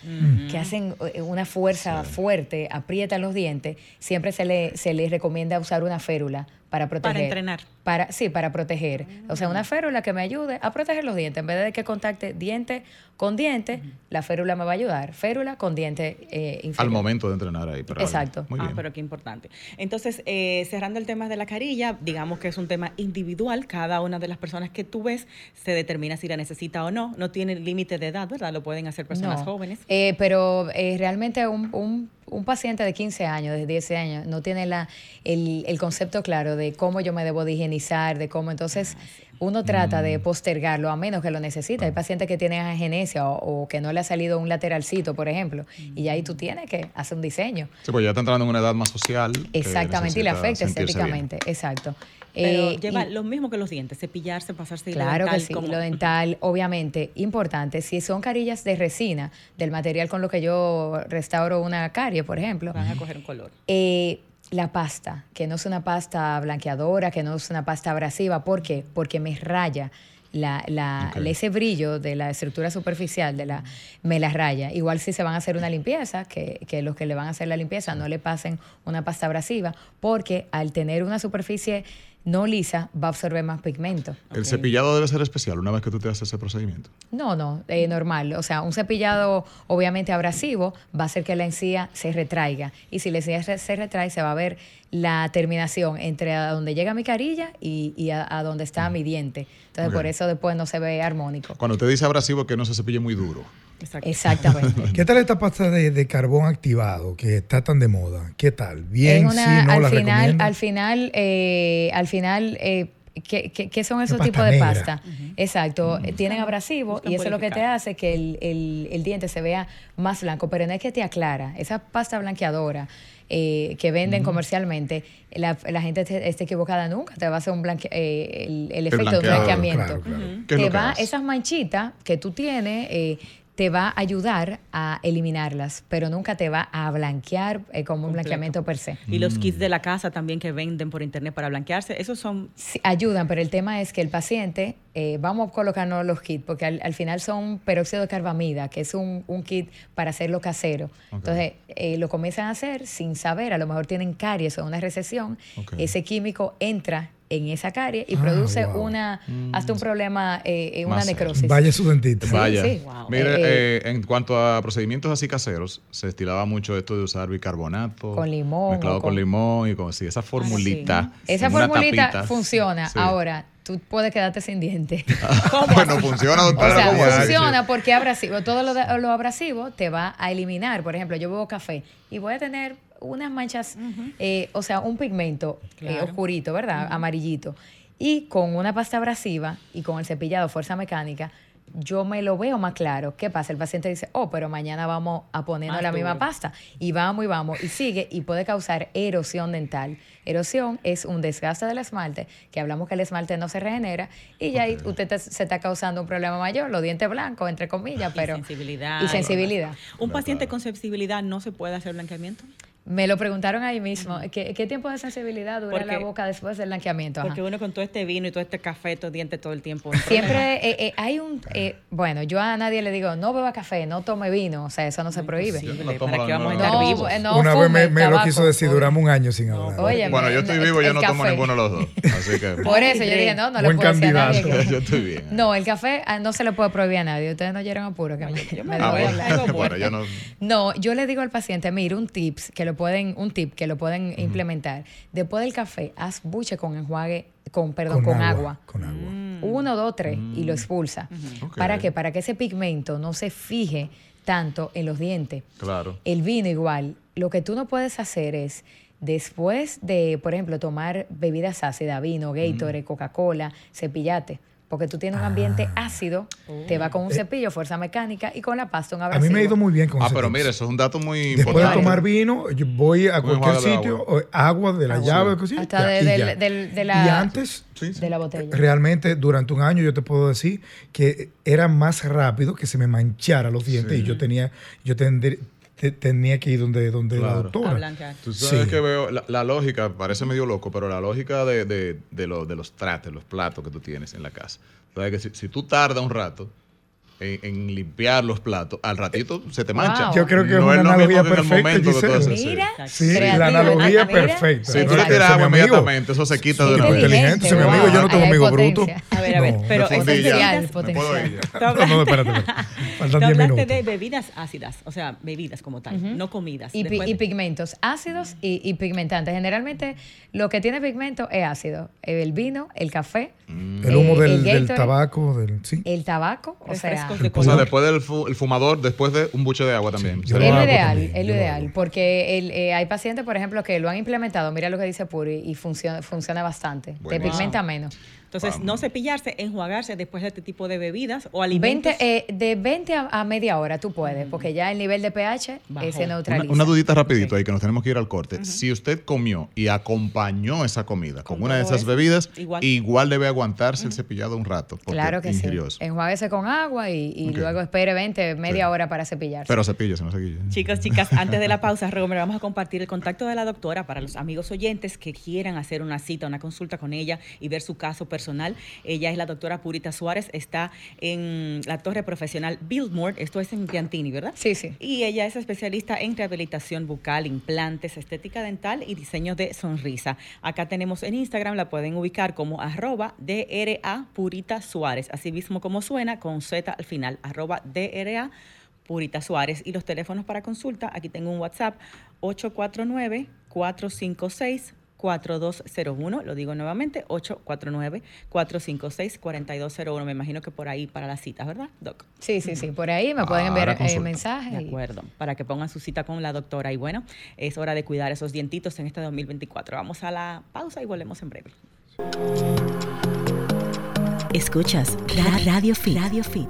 que hacen eh, una fuerza fuerte, aprietan los dientes. Siempre se le, se les recomienda usar una férula para proteger. entrenar. Para, sí, para proteger. O sea, una férula que me ayude a proteger los dientes. En vez de que contacte diente con diente, la férula me va a ayudar. Férula con diente eh, inferior. Al momento de entrenar ahí. pero Exacto. Muy ah, bien. pero qué importante. Entonces, eh, cerrando el tema de la carilla, digamos que es un tema individual. Cada una de las personas que tú ves se determina si la necesita o no. No tiene límite de edad, ¿verdad? Lo pueden hacer personas No. jóvenes. Eh, pero eh, realmente un, un- un paciente de 15 años, de 10 años, no tiene la, el, el concepto claro de cómo yo me debo de higienizar, de cómo. Entonces, uno trata de postergarlo a menos que lo necesite. Hay pacientes que tienen agenesia o, o que no le ha salido un lateralcito, por ejemplo, y ahí tú tienes que hacer un diseño. Sí, pues ya está entrando en una edad más social. Exactamente, y le afecta bien. estéticamente. Exacto. Pero Eh, lleva y- lo mismo que los dientes, cepillarse, pasarse Claro que sí, como- lo dental, obviamente, importante. Si son carillas de resina, del material con lo que yo restauro una carie, por ejemplo, van a coger un color. eh, la pasta, que no es una pasta blanqueadora, que no es una pasta abrasiva. ¿Por qué? Porque me raya. La, la- ese brillo de la estructura superficial de la me la raya. Igual si se van a hacer una limpieza, que, que los que le van a hacer la limpieza no le pasen una pasta abrasiva, porque al tener una superficie no lisa va a absorber más pigmento. El cepillado debe ser especial una vez que tú te haces ese procedimiento. No, no, eh, normal. O sea, un cepillado obviamente abrasivo va a hacer que la encía se retraiga. Y si la encía se, retrae, se va a ver la terminación entre a donde llega mi carilla y, y a, a donde está mi diente. Entonces, por eso después no se ve armónico. Cuando usted dice abrasivo, que no se cepille muy duro. Exacto. Exactamente. ¿Qué tal esta pasta de, de carbón activado que está tan de moda? ¿Qué tal? Bien, una- sí, no al la final, recomiendo. al final, eh, al final, eh, ¿qué, qué- qué son esos tipos de pasta? Exacto, eh, tienen abrasivo Buscan y eso es lo que te hace que el, el- el diente se vea más blanco, pero no es que te aclara. Esa pasta blanqueadora eh, que venden comercialmente, la, la gente te- está equivocada nunca, te va a hacer un blanque, eh, el, el efecto de un blanqueamiento. claro, claro. ¿Qué es Te va, esas manchitas que tú tienes, eh, te va a ayudar a eliminarlas, pero nunca te va a blanquear eh, como un blanqueamiento per se. Y Mm. los kits de la casa también que venden por internet para blanquearse, esos son Sí, ayudan, pero el tema es que el paciente, eh, vamos a colocarnos los kits, porque al, al final son peróxido de carbamida, que es un, un kit para hacerlo casero. Entonces, eh, lo comienzan a hacer sin saber, a lo mejor tienen caries o una recesión, ese químico entra en esa carie y Ah, produce wow. una hasta un problema, eh, eh, una Más necrosis. Vaya su dentista. Sí, Vaya. sí. Wow. Mire, Eh, eh, en cuanto a procedimientos así caseros, se estilaba mucho esto de usar bicarbonato. Con limón Mezclado o con, con- limón y con sí, esa formulita. Esa formulita tapita. funciona. Sí. Ahora, tú puedes quedarte sin dientes. bueno, funciona, O doctora. sea, ¿cómo así? funciona porque abrasivo, todo lo, de- lo abrasivo te va a eliminar. Por ejemplo, yo bebo café y voy a tener unas manchas, eh, o sea, un pigmento eh, Claro. oscurito, ¿verdad? Amarillito. Y con una pasta abrasiva y con el cepillado fuerza mecánica, yo me lo veo más claro. ¿Qué pasa? El paciente dice, oh, pero mañana vamos a ponernos Más la misma pasta. Y vamos y vamos. Y sigue y puede causar erosión dental. Erosión es un desgaste del esmalte, que hablamos que el esmalte no se regenera, y ya ahí usted te- se está causando un problema mayor, los dientes blancos, entre comillas, pero... y sensibilidad. Y sensibilidad. Un paciente con sensibilidad no se puede hacer blanqueamiento. Me lo preguntaron ahí mismo. ¿Qué, qué tiempo de sensibilidad dura Porque- la boca después del blanqueamiento? Ajá. Porque uno con todo este vino y todo este café, estos dientes todo el tiempo. Siempre eh, eh, hay un... eh, bueno, yo a nadie le digo, no beba café, no tome vino, o sea, eso no se prohíbe. No ¿Para qué vamos a estar No, vivos? no Una vez me, me lo quiso decir, duramos un año sin hablar. Oye, Bueno, yo estoy vivo, yo no tomo ninguno de los dos. Así que. Por eso yo dije, no, no le puedo decir a nadie. que- yo estoy bien. No, el café ah, no se le puede prohibir a nadie. Ustedes no llegan a puro que me, me Ah, voy a bueno, hablar. bueno, yo no. No, yo le digo al paciente, mire, un tips que lo pueden, un tip que lo pueden implementar. Después del café, haz buche con enjuague, con perdón, con, agua. Con agua. Uno, dos, tres y lo expulsa. Ok. ¿Para qué? Para que ese pigmento no se fije tanto en los dientes. Claro. El vino igual. Lo que tú no puedes hacer es, después de, por ejemplo, tomar bebidas ácidas, vino, Gatorade, Coca-Cola, cepillate. Porque tú tienes un ambiente Ah. ácido, te va con un cepillo, fuerza mecánica y con la pasta un A abrasivo. mí me ha ido muy bien con Ah, pero mira, eso es un dato muy Después de importante. tomar vino, yo voy a cualquier de sitio, agua. o agua de la llave, cosita, Hasta de- y del- ya. del- de la- Y antes, de la botella. realmente durante un año yo te puedo decir que era más rápido que se me manchara los dientes y yo tenía, yo tendr- te- tenía que ir donde, donde la doctora. Tú sabes Sí. que veo, la, la lógica, parece medio loco, pero la lógica de, de, de, lo- de los trates, los platos que tú tienes en la casa. Sabes que si, si tú tardas un rato en, en limpiar los platos, al ratito se te mancha. Wow. Yo creo que es no una es lo analogía mismo que en el perfecta, momento que tú Giselle. haces. Mira, Sí, creativo. la analogía Ah, perfecta. Si tú No, le tiras agua inmediatamente, eso se quita de una vez. Inteligente, mi amigo, yo no tengo amigo bruto. A ver, a ver, No, pero potencial. Tú No, hablaste- no, espérate. Tú Faltan 10 hablaste minutos. de bebidas ácidas, o sea, bebidas como tal, no comidas. Y, pi- Después- y pigmentos ácidos y, y pigmentantes. Generalmente lo que tiene pigmento es ácido. El vino, el café, El humo eh, del, el del Gatorade, tabaco, del, sí. el tabaco. O sea, de O sea, después del fu- el fumador, después de un buche de agua también. es lo ideal, es lo ideal, porque el, eh, hay pacientes, por ejemplo, que lo han implementado, mira lo que dice Puri, y funciona, funciona bastante. Te pigmenta menos. Entonces, Vamos. no cepillarse, enjuagarse después de este tipo de bebidas o alimentos. 20, eh, de 20 a, a media hora tú puedes, porque ya el nivel de pH Bajó. eh, se Una, neutraliza. una dudita rapidito ahí que nos tenemos que ir al corte. Si usted comió y acompañó esa comida con, Con una de esas eso, bebidas, igual. igual, debe aguantarse el cepillado un rato. porque Claro que sí. Enjuáguese con agua y, luego espere 20, media Sí. hora para cepillarse. Pero cepíllese, no se guille. Chicos, chicas, antes de la pausa, Romer, vamos a compartir el contacto de la doctora para los amigos oyentes que quieran hacer una cita, una consulta con ella y ver su caso personal. Ella es la doctora Purita Suárez, está en la torre profesional Billmore, esto es en Piantini, ¿verdad? Sí, sí. Y ella es especialista en rehabilitación bucal, implantes, estética dental y diseño de sonrisa. Acá tenemos en Instagram, la pueden ubicar como arroba DRA Purita Suárez, así mismo como suena, con Z al final, arroba DRA Purita Suárez. Y los teléfonos para consulta, aquí tengo un WhatsApp, 849-456. 4201, lo digo nuevamente, 849-456-4201. Me imagino que por ahí para las citas, ¿verdad, Doc? Sí, sí, sí. Por ahí me pueden enviar eh, mensajes. De y- acuerdo, para que pongan su cita con la doctora. Y bueno, es hora de cuidar esos dientitos en este 2024. Vamos a la pausa y volvemos en breve. Escuchas Ra- Radio Fit. Radio Fit.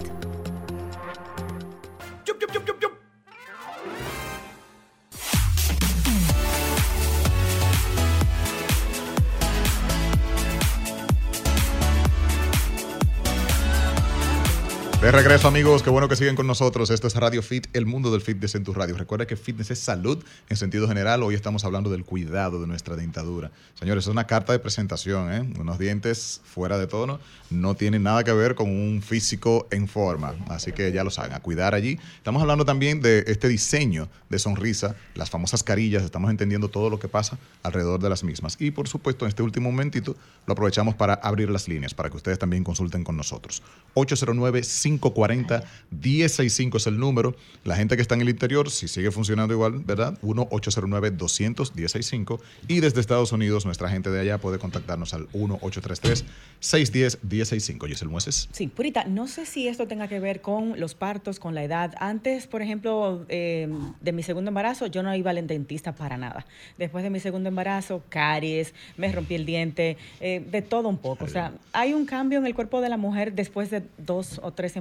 De regreso, amigos, qué bueno que siguen con nosotros. Esto es Radio Fit, el mundo del fitness en tu radio. Recuerda que fitness es salud en sentido general. Hoy estamos hablando del cuidado de nuestra dentadura. Señores, es una carta de presentación, ¿eh? Unos dientes fuera de tono no tienen nada que ver con un físico en forma. Así que ya lo saben, a cuidar allí. Estamos hablando también de este diseño de sonrisa, las famosas carillas. Estamos entendiendo todo lo que pasa alrededor de las mismas. Y por supuesto, en este último momentito lo aprovechamos para abrir las líneas, para que ustedes también consulten con nosotros. 809 540 1065 es el número. La gente que está en el interior, si sigue funcionando igual, ¿verdad? 1-809-200-1065. Y desde Estados Unidos, nuestra gente de allá puede contactarnos al 1-833-610-1065. ¿Y es el Mueces? Sí, Purita, no sé si esto tenga que ver con los partos, con la edad. Antes, por ejemplo, eh, de mi segundo embarazo, yo no iba al dentista para nada. Después de mi segundo embarazo, caries, me rompí el diente, eh, de todo un poco. O sea, hay un cambio en el cuerpo de la mujer después de dos o tres embarazos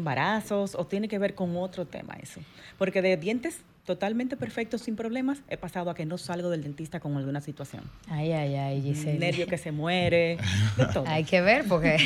o tiene que ver con otro tema eso? Porque de dientes totalmente perfectos, sin problemas, he pasado a que no salgo del dentista con alguna situación. Ay, ay, ay, Giselle. nervio que se muere, de todo. Hay que ver porque,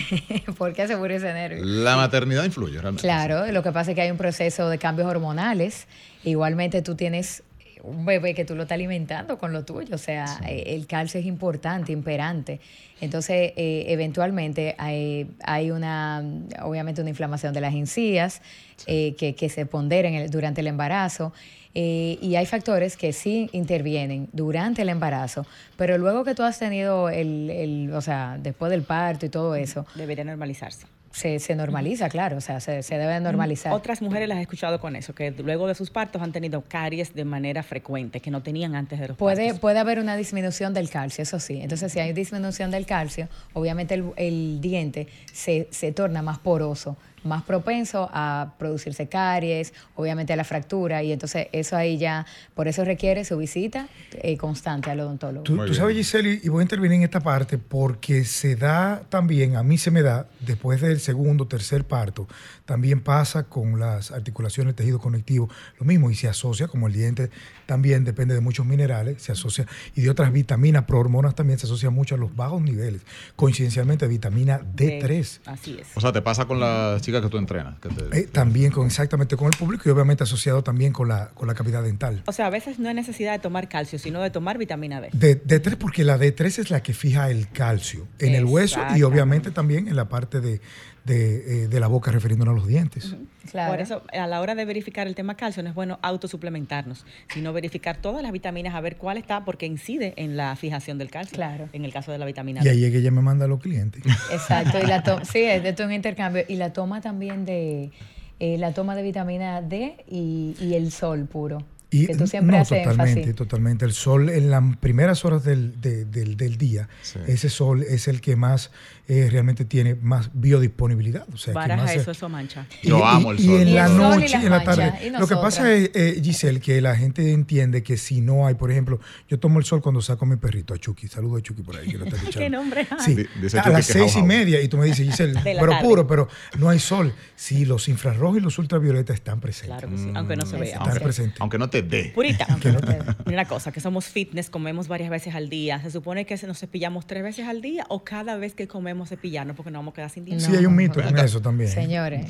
¿por qué se murió ese nervio? La maternidad influye realmente. Claro, lo que pasa es que hay un proceso de cambios hormonales. Igualmente tú tienes un bebé que tú lo estás alimentando con lo tuyo, o sea, eh, el calcio es importante, imperante. Entonces, eh, eventualmente hay, hay, una, obviamente, una inflamación de las encías eh, que, que, se ponderen durante el embarazo. y hay factores que sí intervienen durante el embarazo, pero luego que tú has tenido el, el o sea, después del parto y todo eso. Debería normalizarse se, se normaliza, claro, o sea, se, se, debe normalizar. Otras mujeres las he escuchado con eso, que luego de sus partos han tenido caries de manera frecuente, que no tenían antes de los puede, partos. Puede haber una disminución del calcio, eso sí. Entonces, si hay disminución del calcio, obviamente el, el diente se, se torna más poroso más propenso a producirse caries, obviamente a la fractura, y entonces eso ahí ya, por eso requiere su visita eh, constante al odontólogo. Tú, sabes, Giselle, y voy a intervenir en esta parte porque se da también, a mí se me da, después del segundo, tercer parto, también pasa con las articulaciones, tejido conectivo, lo mismo, y se asocia, como el diente también depende de muchos minerales, se asocia, y de otras vitaminas, prohormonas también se asocia mucho a los bajos niveles, coincidencialmente vitamina D3. así es. O sea, te pasa con las chicas que tú entrenas. Eh, también con exactamente con el público y obviamente asociado también con la, con la cavidad dental. O sea, a veces no hay necesidad de tomar calcio, sino de tomar vitamina D. D, D3 porque la D3 es la que fija el calcio en el hueso y obviamente también en la parte de, de, eh, de la boca refiriéndonos a los dientes. claro. Por eso, a la hora de verificar el tema calcio, no es bueno autosuplementarnos, sino verificar todas las vitaminas, a ver cuál está, porque incide en la fijación del calcio. Claro. En el caso de la vitamina D. Y ahí es que ella me manda a los clientes. Exacto. Y la sí, es de todo un intercambio. Y la toma también de, eh, la toma de vitamina D y, y el sol puro. Y, que tú siempre no, haces totalmente, énfasis. totalmente. El sol en las primeras horas del, de, del, del día, Sí. ese sol es el que más eh, realmente tiene más biodisponibilidad. O sea, que Baraja más se- eso, eso mancha. Yo amo el y sol. en Y la sol y noche y en la tarde. Lo que pasa es, eh, Giselle, que la gente entiende que si no hay, por ejemplo, yo tomo el sol cuando saco a mi perrito, a Chucky. Saludo a Chucky por ahí, que lo está escuchando. ¿Qué nombre? Sí, a las que seis y media. Y tú me dices, Giselle, la pero tarde. puro, pero no hay sol. Sí, los infrarrojos y los ultravioletas están presentes. Claro que sí, aunque no se vea. Están presentes. Aunque no te dé. Purita, mira una cosa, que somos fitness, comemos varias veces al día. ¿Se supone que nos cepillamos tres veces al día o cada vez que comemos cepillarnos porque nos vamos a quedar sin dientes? Sí, hay un mito Venga. eso también. Señores,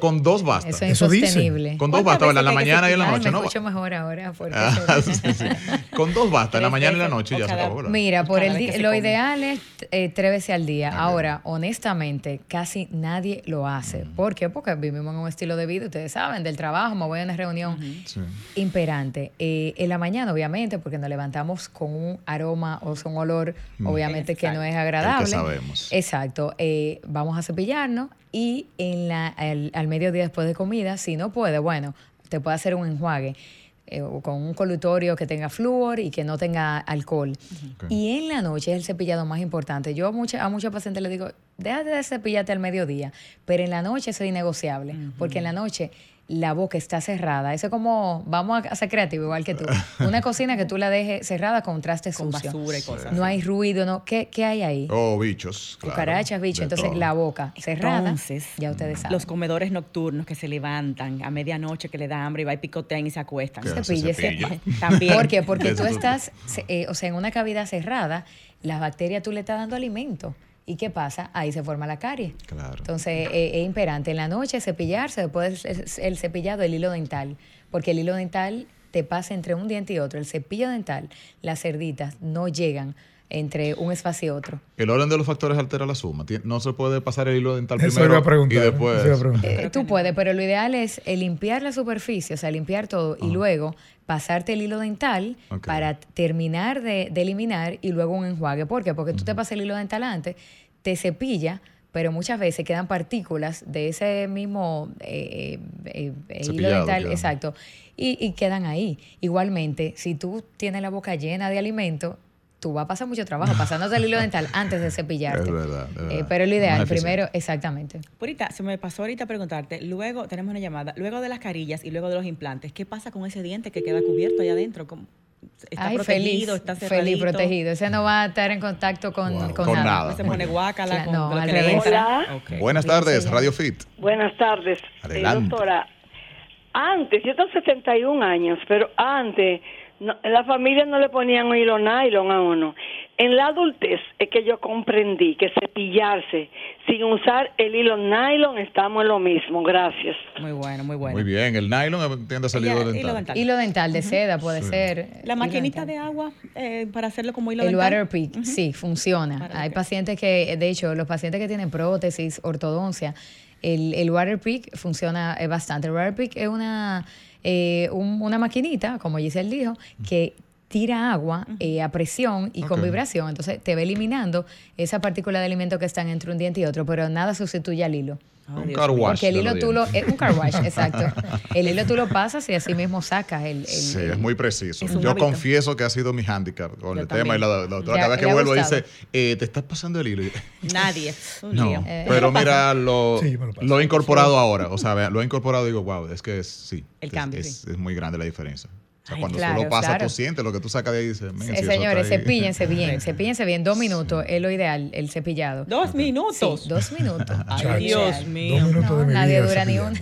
con dos basta. eso es Eso dice. insostenible. Con dos ¿Cuántas basta, ¿verdad? En la mañana y en la noche, me ¿no? escucho mejor ahora. Porque Ah, sí, sí, sí. Con dos basta, en la mañana y en la noche ya se acabó, ¿verdad? Mira, por el se lo come. ideal es eh, tres veces al día. Ahora, honestamente, casi nadie lo hace. ¿Por qué? Porque vivimos en un estilo de vida, ustedes saben, del trabajo, me voy a una reunión Sí. Eh, en la mañana, obviamente, porque nos levantamos con un aroma o un olor, obviamente, que no es agradable. sabemos. Exacto. Eh, vamos a cepillarnos y en la, al, al mediodía después de comida, si no puede, bueno, te puede hacer un enjuague. eh, o con un colutorio que tenga flúor y que no tenga alcohol. Y en la noche es el cepillado más importante. Yo a, mucha- a muchos pacientes les digo, déjate de cepillarte al mediodía, pero en la noche eso es innegociable, porque en la noche la boca está cerrada. Eso es como, vamos a ser creativos igual que tú. Una cocina que tú la dejes cerrada con trastes Con sucios. basura y cosas. No hay ruido, no. ¿Qué, qué hay ahí? Oh, bichos. claro. Cucarachas, bichos. Entonces todo. la boca cerrada. Entonces, ya ustedes saben. Los comedores nocturnos que se levantan a medianoche, que le da hambre y va y picotean y se acuestan. Se cepille. También. ¿Por qué? Porque tú estás, se- eh, o sea, en una cavidad cerrada, las bacterias tú le estás dando alimento. ¿Y qué pasa? Ahí se forma la carie. Claro. Entonces, eh, es imperante en la noche cepillarse, después el cepillado, el hilo dental, porque el hilo dental te pasa entre un diente y otro. El cepillo dental, las cerditas no llegan entre un espacio y otro. El orden de los factores altera la suma. No se puede pasar el hilo dental Eso primero iba a preguntar. y después. eso iba a preguntar. Eh, tú puedes, pero lo ideal es eh, limpiar la superficie, o sea, limpiar todo y luego pasarte el hilo dental para terminar de, de eliminar y luego un enjuague. ¿Por qué? Porque tú te pasas el hilo dental antes, te cepilla, pero muchas veces quedan partículas de ese mismo eh, eh, eh, hilo dental, exacto, y, y quedan ahí. Igualmente, si tú tienes la boca llena de alimento, tú vas a pasar mucho trabajo pasándote el hilo dental antes de cepillarte. Es verdad, es Eh, pero lo ideal, primero, exactamente. Purita, se me pasó ahorita preguntarte, luego tenemos una llamada, luego de las carillas y luego de los implantes, ¿qué pasa con ese diente que queda cubierto allá adentro? ¿Cómo- ¿Está Ay, protegido? feliz, ¿Está feliz, cerradito? protegido. Ese no va a estar en contacto con, Wow. con Con nada. nada. No se Muy pone bien. guácala Claro, con no, al revés. entra. Hola. Buenas tardes, Radio Fit. Buenas tardes. Eh, Adelante. doctora, antes, yo tengo 71 años, pero antes no- en la familia no le ponían un hilo nylon a uno. En la adultez es que yo comprendí que cepillarse sin usar el hilo nylon estamos en lo mismo. Gracias. Muy bueno, muy bueno. Muy bien. El nylon tiende a salir dental. hilo dental. Hilo dental de seda puede ser. La hilo maquinita de agua eh, para hacerlo como hilo El dental. water pick, sí, funciona. Para Hay que- pacientes que, de hecho, los pacientes que tienen prótesis, ortodoncia, el, el water pick funciona eh, bastante. El water pick es una, eh, un- una maquinita, como Giselle dijo, que tira agua eh, a presión y con vibración. Entonces te va eliminando esa partícula de alimento que están entre un diente y otro, pero nada sustituye al hilo. Un Dios car wash Porque el hilo tú lo, un car wash, exacto. El hilo tú lo pasas y así mismo sacas el, el- Sí, el- es muy preciso. Es Yo hábito. confieso que ha sido mi handicap con Yo el tema y la, la doctora Ya- cada vez que vuelvo gustado. dice, eh, te estás pasando el hilo. Nadie. Un No, lío. Eh, pero mira, lo, Sí, lo he incorporado ahora. O sea, lo he incorporado y digo, wow, es que es, sí. El es, cambio, es, sí. es muy grande la diferencia. O sea, Ay, cuando claro, tú lo pasas, claro. tú sientes lo que tú sacas de ahí y dices, "Men, Eh, si señores, está ahí". cepíllense bien, cepíllense bien. Dos minutos es lo ideal, el cepillado. Dos minutos. Sí, dos minutos. Ay. Dios Dos mío. minutos No, de mi nadie vida dura ni uno.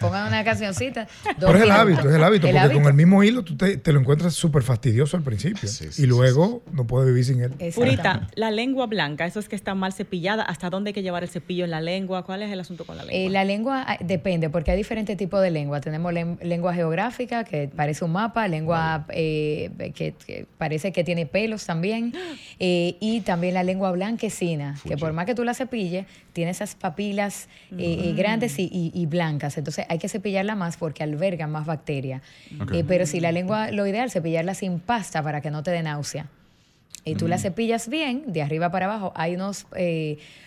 pongan una cancioncita. dos Pero es el hábito, es el hábito, porque hábito. con el mismo hilo tú te, te lo encuentras súper fastidioso al principio Sí, sí, y luego no puedes vivir sin él. Purita, la lengua blanca, eso es que está mal cepillada. ¿Hasta dónde hay que llevar el cepillo en la lengua? ¿Cuál es el asunto con la lengua? Eh, la lengua ah, depende, porque hay diferentes tipos de lengua. Tenemos len- lengua geográfica, que parece un mapa, lengua eh, que, que parece que tiene pelos también, eh, y también la lengua blanquecina, que por más que tú la cepilles, tiene esas papilas eh, eh, grandes y, y- y blancas. Entonces hay que cepillarla más porque albergan más bacterias. Pero si la lengua, lo ideal, cepillarla sin pasta para que no te dé náusea. Y tú la cepillas bien, de arriba para abajo. Hay unos,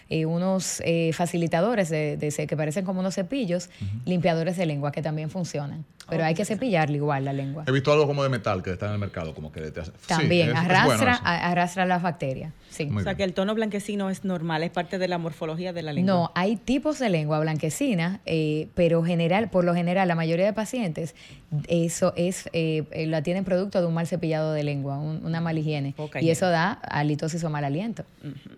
eh, unos eh, facilitadores de, de ese- que parecen como unos cepillos, limpiadores de lengua, que también funcionan. Pero hay que cepillarla igual la lengua. He visto algo como de metal que está en el mercado, como que te hace. También es- es arrastra, bueno arrastra las bacterias. Sí. Muy o sea, bien. que el tono blanquecino es normal, es parte de la morfología de la lengua. No, hay tipos de lengua blanquecina, eh, pero general, por lo general, la mayoría de pacientes eso es eh, eh, la tienen producto de un mal cepillado de lengua, un- una mala higiene. Y eso da halitosis o mal aliento.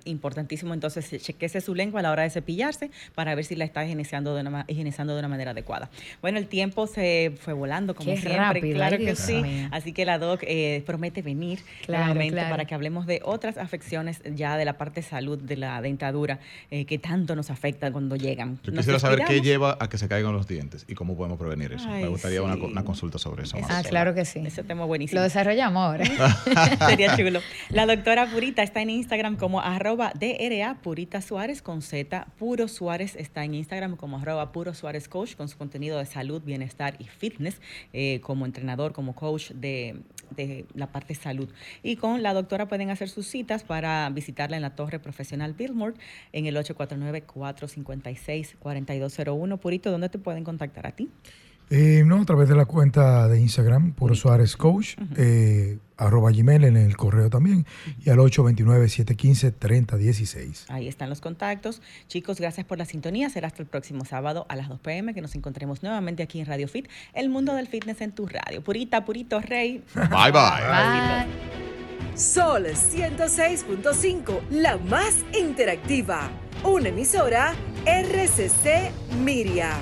Importantísimo, entonces, chequese su lengua a la hora de cepillarse para ver si la está higienizando de una, higienizando de una manera adecuada. Bueno, el tiempo se fue volando, como Qué siempre. rápido, claro que Dios sí. mío. Así que la doc eh, promete venir Claro, nuevamente claro. para que hablemos de otras afecciones ya de la parte de salud de la dentadura eh, que tanto nos afectan cuando llegan. Yo quisiera saber qué lleva a que se caigan los dientes y cómo podemos prevenir eso. Ay, Me gustaría una, sí. co- una consulta sobre eso. más Ah, claro que sí. Ese tema buenísimo. Lo desarrollamos ahora. Sería chulo. La doctora Purita está en Instagram como arroba DRA Purita Suárez con Z. Puro Suárez está en Instagram como arroba Puro Suárez Coach con su contenido de salud, bienestar y fitness eh, como entrenador, como coach de, de la parte salud. Y con la doctora pueden hacer sus citas para visitarla en la Torre Profesional Billmore en el 849-456-4201. Purito, ¿dónde te pueden contactar a ti? Eh, no, a través de la cuenta de Instagram, Puro Suárez Coach, eh, arroba Gmail en el correo también, y al 829-715-3016. Ahí están los contactos. Chicos, gracias por la sintonía. Será hasta el próximo sábado a las 2 pm que nos encontremos nuevamente aquí en Radio Fit, el mundo del fitness en tu radio. Purita, purito, rey. Bye, bye. Bye. Sol 106.5, la más interactiva. Una emisora RCC Miria.